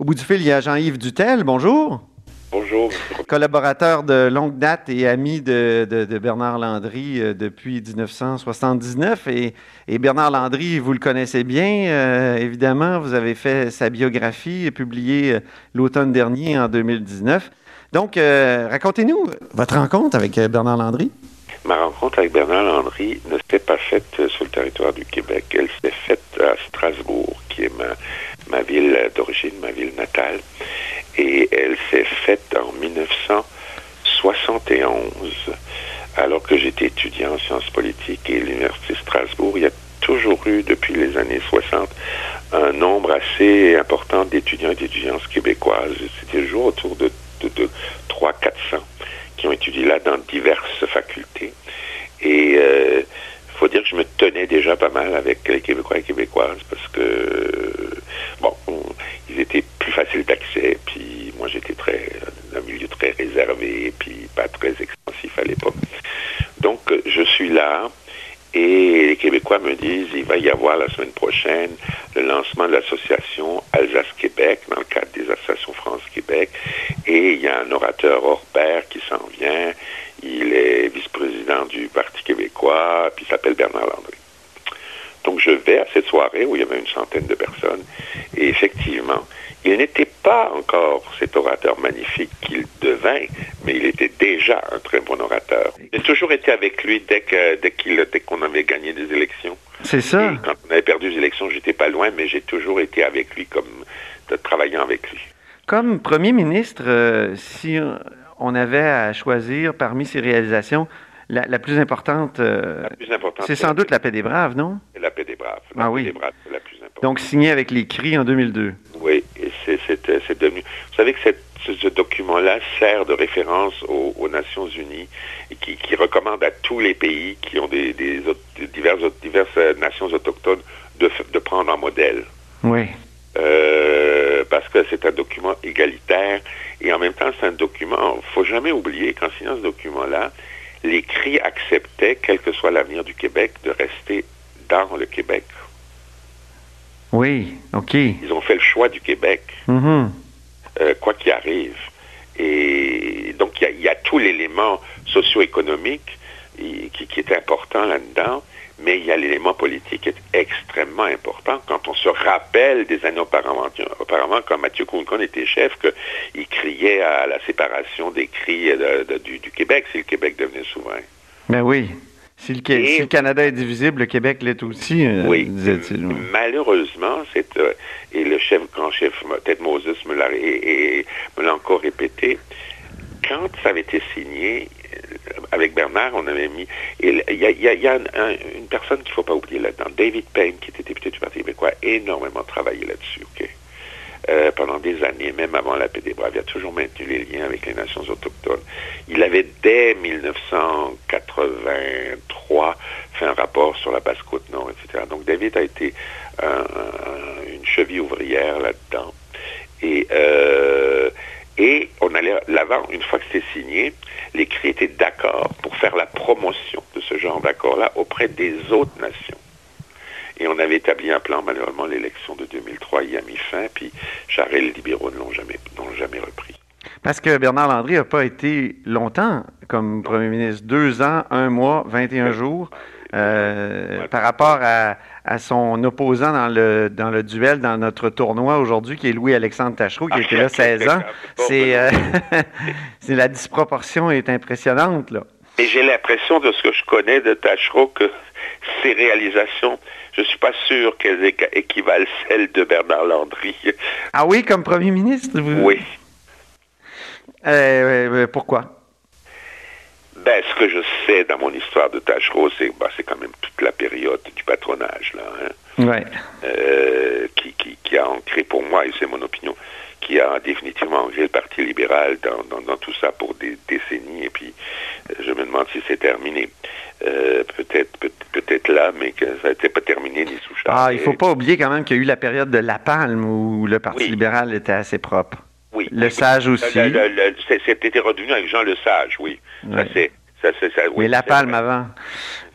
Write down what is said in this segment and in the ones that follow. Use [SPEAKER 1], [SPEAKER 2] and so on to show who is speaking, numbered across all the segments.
[SPEAKER 1] Au bout du fil, il y a Jean-Yves Dutel. Bonjour.
[SPEAKER 2] Bonjour.
[SPEAKER 1] Collaborateur de longue date et ami de, Bernard Landry euh, depuis 1979. Et, Bernard Landry, vous le connaissez bien, euh, évidemment. Vous avez fait sa biographie publiée euh, l'automne dernier, en 2019. Donc, racontez-nous votre rencontre avec Bernard Landry.
[SPEAKER 2] Ma rencontre avec Bernard Landry ne s'est pas faite sur le territoire du Québec. Elle s'est faite à Strasbourg, qui est ma, ma ville d'origine, ma ville natale. Et elle s'est faite en 1971, alors que j'étais étudiant en sciences politiques et l'Université de Strasbourg. Il y a toujours eu, depuis les années 60, un nombre assez important d'étudiants et d'étudiantes québécoises. C'était toujours autour de, de, de 300-400 qui ont étudié là dans diverses facultés. Et il euh, faut dire que je me tenais déjà pas mal avec les Québécois et Québécoises parce que, bon, ils étaient plus faciles d'accès, puis moi j'étais très, un milieu très réservé, puis pas très expansif à l'époque. Donc je suis là, et les Québécois me disent, il va y avoir la semaine prochaine le lancement de l'association Alsace-Québec dans le cadre des associations France-Québec. Et il y a un orateur hors pair qui s'en vient. Il est vice-président du Parti québécois, puis il s'appelle Bernard Landry. Donc je vais à cette soirée où il y avait une centaine de personnes. Et effectivement, il n'était pas encore cet orateur magnifique qu'il devint, mais il était déjà un très bon orateur. J'ai toujours été avec lui dès dès qu'on avait gagné des élections.
[SPEAKER 1] C'est ça.
[SPEAKER 2] quand on avait perdu les élections, j'étais pas loin, mais j'ai toujours été avec lui, comme travaillant avec lui.
[SPEAKER 1] Comme premier ministre, euh, si on avait à choisir parmi ses réalisations, la, plus importante, euh, c'est sans doute la paix des braves, non?
[SPEAKER 2] La paix des braves.
[SPEAKER 1] La ah paix oui. Des braves, la plus importante. Donc signé avec les cris en 2002.
[SPEAKER 2] C'est devenu. Vous savez que ce, document-là sert de référence aux, Nations Unies et qui, recommande à tous les pays qui ont des, diverses, diverses, nations autochtones de, de prendre un modèle.
[SPEAKER 1] Oui.
[SPEAKER 2] Euh, parce que c'est un document égalitaire et en même temps c'est un document, il faut jamais oublier qu'en signant ce document-là, les cris acceptaient, quel que soit l'avenir du Québec, de rester dans le Québec.
[SPEAKER 1] Oui, OK.
[SPEAKER 2] Ils ont choix du Québec,
[SPEAKER 1] mm-hmm.
[SPEAKER 2] euh, quoi qu'il arrive. Et donc, il y, a tout l'élément socio-économique qui, qui, est important là-dedans, mais il y a l'élément politique qui est extrêmement important. Quand on se rappelle des années auparavant, auparavant quand Mathieu Coulcon était chef, qu'il criait à la séparation des cris du, du, Québec si le Québec devenait souverain.
[SPEAKER 1] Ben oui. Si le, Canada est divisible, le Québec l'est aussi, euh,
[SPEAKER 2] oui. disait-il. Malheureusement, c'est, euh, et le chef, grand chef Ted Moses me l'a, et, me l'a encore répété, quand ça avait été signé, euh, avec Bernard, on avait mis. Il y a, une personne qu'il ne faut pas oublier là-dedans, David Payne, qui était député du Parti québécois, a énormément travaillé là-dessus. OK? Euh, pendant des années, même avant la paix des Braves. Il a toujours maintenu les liens avec les nations autochtones. Il avait, dès 1983, fait un rapport sur la Basse-Côte-Nord, etc. Donc David a été une cheville ouvrière là-dedans. Et, euh, et on allait l'avant, une fois que c'était signé, les CRI étaient d'accord pour faire la promotion de ce genre d'accord-là auprès des autres nations. Et on avait établi un plan, malheureusement, l'élection de 2003 y a mis fin, puis Charest et les libéraux ne l'ont jamais, jamais repris.
[SPEAKER 1] Parce que Bernard Landry n'a pas été longtemps comme premier ministre. Deux ans, un mois, 21 jours. Euh, par rapport à, son opposant dans le, dans le duel dans notre tournoi aujourd'hui, qui est Louis-Alexandre Tachereau, qui était là 16 ans. Euh, c'est la disproportion est impressionnante. Là.
[SPEAKER 2] Et j'ai l'impression de ce que je connais de Tachereau que ses réalisations je ne suis pas sûr qu'elles équivalent celles de Bernard Landry.
[SPEAKER 1] Ah oui, comme premier ministre
[SPEAKER 2] Oui.
[SPEAKER 1] Euh, pourquoi?
[SPEAKER 2] Ben, ce que je sais dans mon histoire de Tachereau, c'est bah, quand même toute la période du patronage, là,
[SPEAKER 1] hein, ouais.
[SPEAKER 2] Euh, qui, qui, a ancré pour moi, et c'est mon opinion, qui a définitivement ancré le Parti libéral dans, dans, tout ça pour des décennies, et puis euh, je me demande si c'est terminé. peut-être peut-être là, mais que ça n'était pas terminé ni sous charge.
[SPEAKER 1] Ah, il faut pas oublier quand même qu'il y a eu la période de La Palme où le Parti libéral était assez propre.
[SPEAKER 2] Oui.
[SPEAKER 1] Le Sage aussi.
[SPEAKER 2] C'était redevenu avec Jean Le Sage, oui. Ça, c'est ça,
[SPEAKER 1] ça, oui, Mais La Palme avant.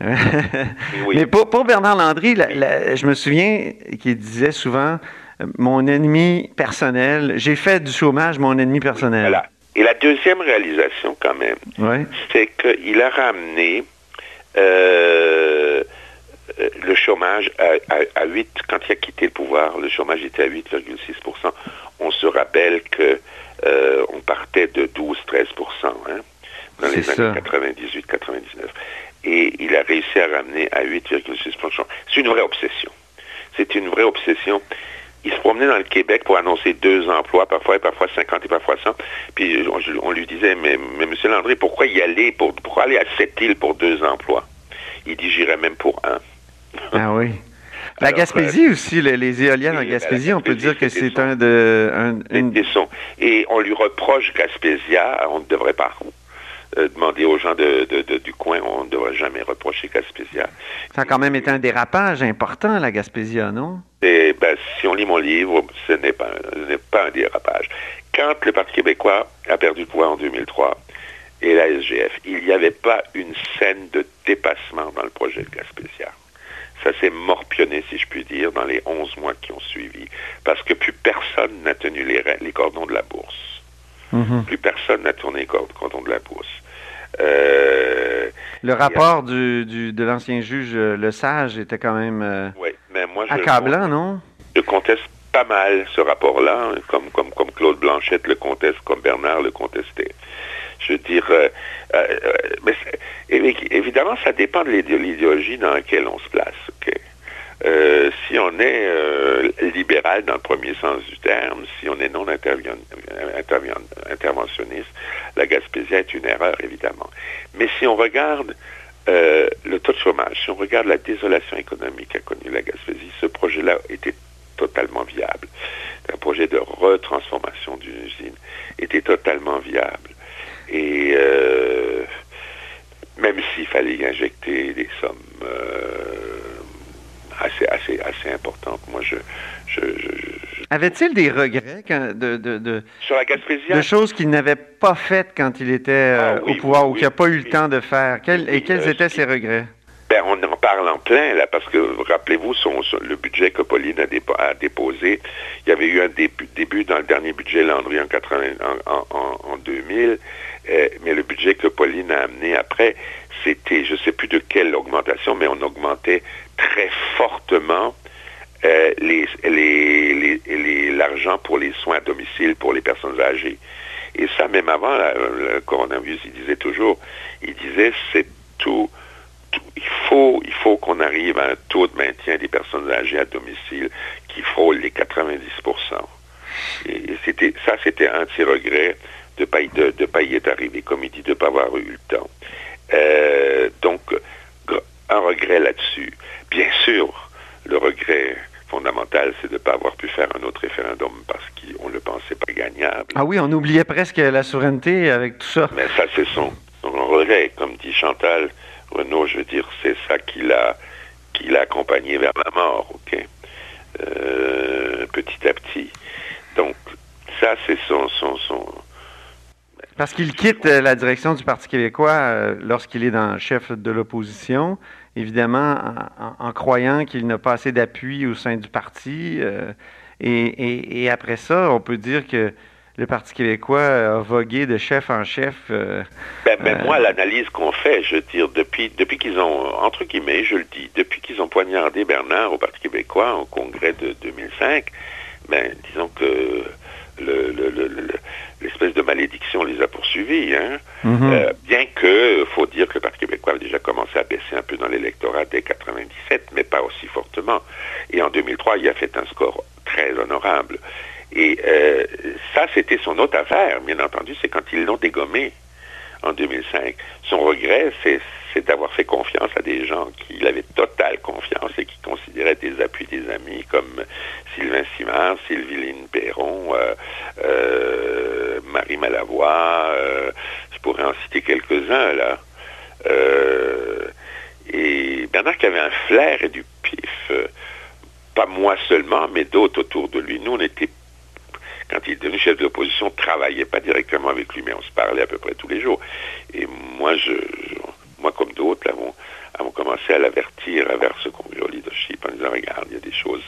[SPEAKER 1] Mais pour, Bernard Landry, je me souviens qu'il disait souvent mon ennemi personnel. J'ai fait du chômage mon ennemi personnel.
[SPEAKER 2] Voilà. Et la deuxième réalisation, quand même,
[SPEAKER 1] Ouais.
[SPEAKER 2] c'est qu'il a ramené euh, euh, le chômage à, à- à 8, quand il a quitté le pouvoir, le chômage était à 8,6%. On se rappelle que euh, on partait de 12-13% hein, dans les années
[SPEAKER 1] ça.
[SPEAKER 2] 98-99. Et il a réussi à ramener à 8,6%. C'est une vraie obsession. C'est une vraie obsession. Il se promenait dans le Québec pour annoncer deux emplois, parfois, et parfois 50 et parfois 100. Puis on, on lui disait, mais, mais M. Landry, pourquoi y aller, pour, pourquoi aller à cette île pour deux emplois? Il dit, j'irai même pour un.
[SPEAKER 1] Ah oui. La
[SPEAKER 2] Alors,
[SPEAKER 1] Gaspésie aussi, les, les éoliennes en
[SPEAKER 2] oui,
[SPEAKER 1] Gaspésie, on peut dire que c'est un de... un- une-
[SPEAKER 2] Des sons. Et on lui reproche Gaspésia, on ne devrait pas euh, demander aux gens de, de- de- du coin, on ne devrait jamais reprocher Gaspésia.
[SPEAKER 1] Ça a quand même été un dérapage important, la Gaspésia, non?
[SPEAKER 2] Et ben, si on lit mon livre, ce n'est pas, un dérapage. Quand le Parti québécois a perdu le pouvoir en 2003 et la SGF, il n'y avait pas une scène de dépassement dans le projet de Gaspésia. Ça s'est morpionné, si je puis dire, dans les 11 mois qui ont suivi, parce que plus personne n'a tenu les, cordons de la bourse.
[SPEAKER 1] Mhm.
[SPEAKER 2] Plus personne n'a tourné les cor- cordons de la bourse. Euh,
[SPEAKER 1] Le rapport du, du- de l'ancien juge euh, Le Sage était quand même euh,
[SPEAKER 2] oui, mais moi, je,
[SPEAKER 1] accablant, non?
[SPEAKER 2] je conteste pas mal ce rapport-là, hein, comme, comme, comme Claude Blanchette le conteste, comme Bernard le contestait. Je veux dire, euh, euh, euh, mais évidemment, ça dépend de l'idé- l'idéologie dans laquelle on se place. Euh, si on est euh, libéral dans le premier sens du terme, si on est non intervion- intervion- interventionniste, la Gaspésie est une erreur, évidemment. Mais si on regarde euh, le taux de chômage, si on regarde la désolation économique qu'a connue la Gaspésie, ce projet-là était totalement viable. Un projet de retransformation d'une usine était totalement viable. Et même s'il fallait y injecter des sommes assez, assez, assez importantes, moi je... je, je- je-
[SPEAKER 1] Avait-il des regrets quand- de, de, de,
[SPEAKER 2] Sur la Gaspésie,
[SPEAKER 1] de choses qu'il n'avait pas faites quand il était euh,
[SPEAKER 2] Ah oui,
[SPEAKER 1] au pouvoir
[SPEAKER 2] oui,
[SPEAKER 1] ou qu'il n'a pas eu le temps de faire? Et quels
[SPEAKER 2] euh,
[SPEAKER 1] étaient ses regrets?
[SPEAKER 2] Ben, on en parle en plein, là, parce que, rappelez-vous, son, son- le budget que Pauline a, dépo- a déposé, il y avait eu un début, début dans le dernier budget Landry en, 80 en, en- en- en 2000, euh, mais le budget que Pauline a amené après, c'était, je ne sais plus de quelle augmentation, mais on augmentait très fortement euh, les, les- l'argent pour les soins à domicile pour les personnes âgées. Et ça, même avant le coronavirus, il disait toujours, il disait, c'est tout, il faut, il faut qu'on arrive à un taux de maintien des personnes âgées à domicile qui frôle les 90 Et, et c'était, ça, c'était un de ses regrets de pas y, de, de pas y être arrivé, comme il dit, de ne pas avoir eu le temps. Euh, donc, un regret là-dessus. Bien sûr, le regret fondamental, c'est de ne pas avoir pu faire un autre référendum parce qu'on ne le pensait pas gagnable.
[SPEAKER 1] Ah oui, on oubliait presque la souveraineté avec tout ça.
[SPEAKER 2] Mais ça, c'est son, son regret. Comme dit Chantal Renaud, je veux dire, c'est ça qui l'a, qui l'a accompagné vers la mort, ok? Euh, petit à petit. Donc, ça, c'est son, son, son,
[SPEAKER 1] Parce qu'il quitte euh, la direction du Parti québécois euh, lorsqu'il est dans chef de l'opposition, évidemment en, en- en croyant qu'il n'a pas assez d'appui au sein du parti. euh, et, et- et après ça, on peut dire que le Parti québécois a vogué de chef en chef. euh,
[SPEAKER 2] Ben, ben,
[SPEAKER 1] Euh,
[SPEAKER 2] moi, l'analyse qu'on fait, je veux dire, depuis, depuis qu'ils ont, entre guillemets, je le dis, depuis qu'ils ont poignardé Bernard au Parti québécois au congrès de 2005, ben, disons que le- le- le- le- Hein?
[SPEAKER 1] mhm.
[SPEAKER 2] Euh, bien que, faut dire que le Parti québécois avait déjà commencé à baisser un peu dans l'électorat dès 97, mais pas aussi fortement. Et en 2003, il a fait un score très honorable. Et euh, ça, c'était son autre affaire, bien entendu, c'est quand ils l'ont dégommé en 2005. Son regret, c'est d'avoir fait confiance à des gens qui il avait totale confiance et qui considéraient des appuis des amis comme Sylvain Simard, Sylvie-Line Perron, euh, euh, Marie Malavoie, euh, je pourrais en citer quelques-uns là. Euh, et Bernard qui avait un flair et du pif, pas moi seulement, mais d'autres autour de lui. Nous, on était, quand il est devenu chef de l'opposition, on travaillait pas directement avec lui, mais on se parlait à peu près tous les jours. Et moi, je, moi comme d'autres, avons, avons commencé à l'avertir vers ce congrès au leadership en disant, regarde, il y a des choses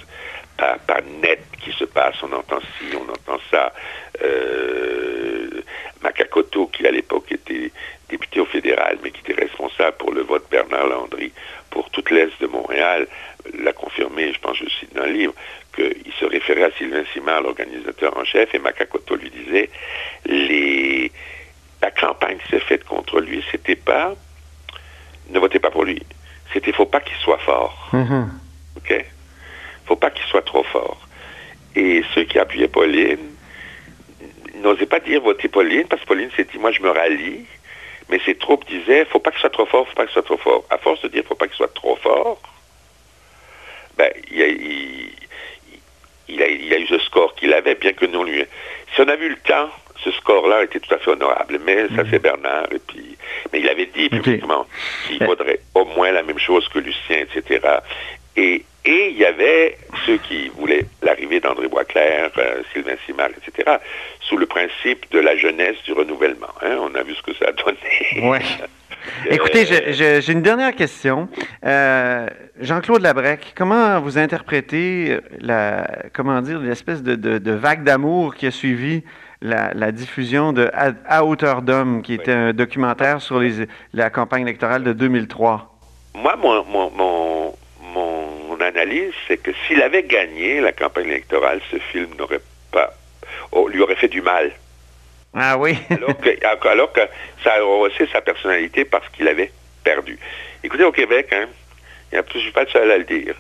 [SPEAKER 2] pas, pas nettes qui se passent, on entend ci, on entend ça. Euh, Macacoto, qui à l'époque était député au fédéral, mais qui était responsable pour le vote Bernard Landry pour toute l'Est de Montréal, l'a confirmé, je pense, je cite dans le livre, qu'il se référait à Sylvain Simard, l'organisateur en chef, et Macacoto lui disait, les, la campagne qui s'est faite contre lui, c'était pas, ne votez pas pour lui, c'était faut pas qu'il soit fort.
[SPEAKER 1] Mhm.
[SPEAKER 2] OK? faut pas qu'il soit trop fort. Et ceux qui appuyaient Pauline n'osaient pas dire votez Pauline, parce que Pauline s'est dit, moi je me rallie, mais ses troupes disaient, faut pas qu'il soit trop fort, faut pas qu'il soit trop fort. À force de dire, faut pas qu'il soit trop fort, ben, il, a, il, il, a, il a eu ce score qu'il avait, bien que nous lui... Si on a vu le temps, ce score-là était tout à fait honorable. Mais ça, c'est Bernard. Et puis, mais il avait dit publiquement qu'il faudrait au moins la même chose que Lucien, etc. Et, et il y avait ceux qui voulaient l'arrivée d'André Boisclair, euh, Sylvain Simard, etc., sous le principe de la jeunesse du renouvellement. Hein. On a vu ce que ça a donné.
[SPEAKER 1] Ouais. Écoutez, j'ai une dernière question. Euh, Jean-Claude Labrec, comment vous interprétez la, comment dire, l'espèce de, de, de, vague d'amour qui a suivi la, la diffusion de À, à hauteur d'homme, qui était un documentaire sur les, la campagne électorale de 2003?
[SPEAKER 2] Moi, mon, mon analyse, c'est que s'il avait gagné la campagne électorale, ce film n'aurait pas, oh, lui aurait fait du mal.
[SPEAKER 1] Ah oui.
[SPEAKER 2] alors, que, alors que ça aurait aussi sa personnalité parce qu'il avait perdu. Écoutez, au Québec, hein, il je ne suis pas le seul à le dire.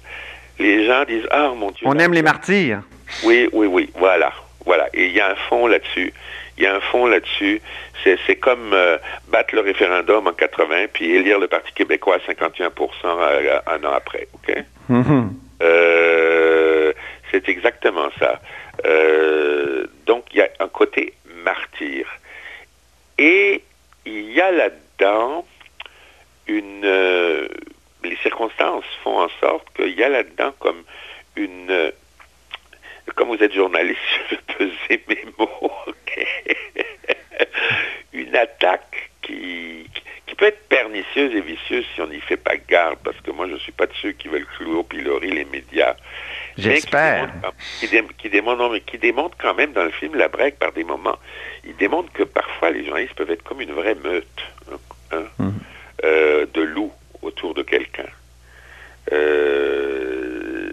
[SPEAKER 2] Les gens disent Ah, mon Dieu.
[SPEAKER 1] On aime les martyrs.
[SPEAKER 2] Oui, oui, oui, voilà. Voilà. Et il y a un fond là-dessus. Il y a un fond là-dessus. C'est comme euh, battre le référendum en 80 puis élire le Parti québécois à 51% euh, un an après. OK?
[SPEAKER 1] Mm -hmm.
[SPEAKER 2] euh, C'est exactement ça. Euh, donc, il y a un côté martyr. Et il y a là-dedans une... Les circonstances font en sorte qu'il y a là-dedans comme une... Comme vous êtes journaliste, je vais peser mes mots, okay? une attaque qui, qui peut être pernicieuse et vicieuse si on n'y fait pas garde, parce que moi, je ne suis pas de ceux qui veulent clouer au pilori les médias.
[SPEAKER 1] J'espère.
[SPEAKER 2] Qui, démontre, qui, démontre, mais qui démontre quand même dans le film La Break, par des moments, il démontre que parfois les journalistes peuvent être comme une vraie meute hein,
[SPEAKER 1] Mhm.
[SPEAKER 2] euh, de loups autour de quelqu'un. Euh,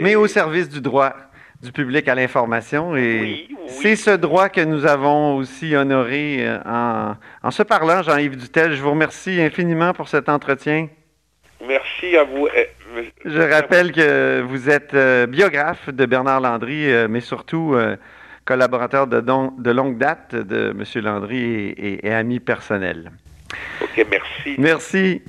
[SPEAKER 1] Mais au service du droit du public à l'information. Et
[SPEAKER 2] oui, oui.
[SPEAKER 1] c'est ce droit que nous avons aussi honoré euh, en, en se parlant, Jean-Yves Dutel. Je vous remercie infiniment pour cet entretien.
[SPEAKER 2] Merci à vous. Eh,
[SPEAKER 1] Je rappelle que vous êtes euh, biographe de Bernard Landry, euh, mais surtout euh, collaborateur de, don, de, longue date de M. Landry et, et, et ami personnel.
[SPEAKER 2] OK, merci.
[SPEAKER 1] Merci.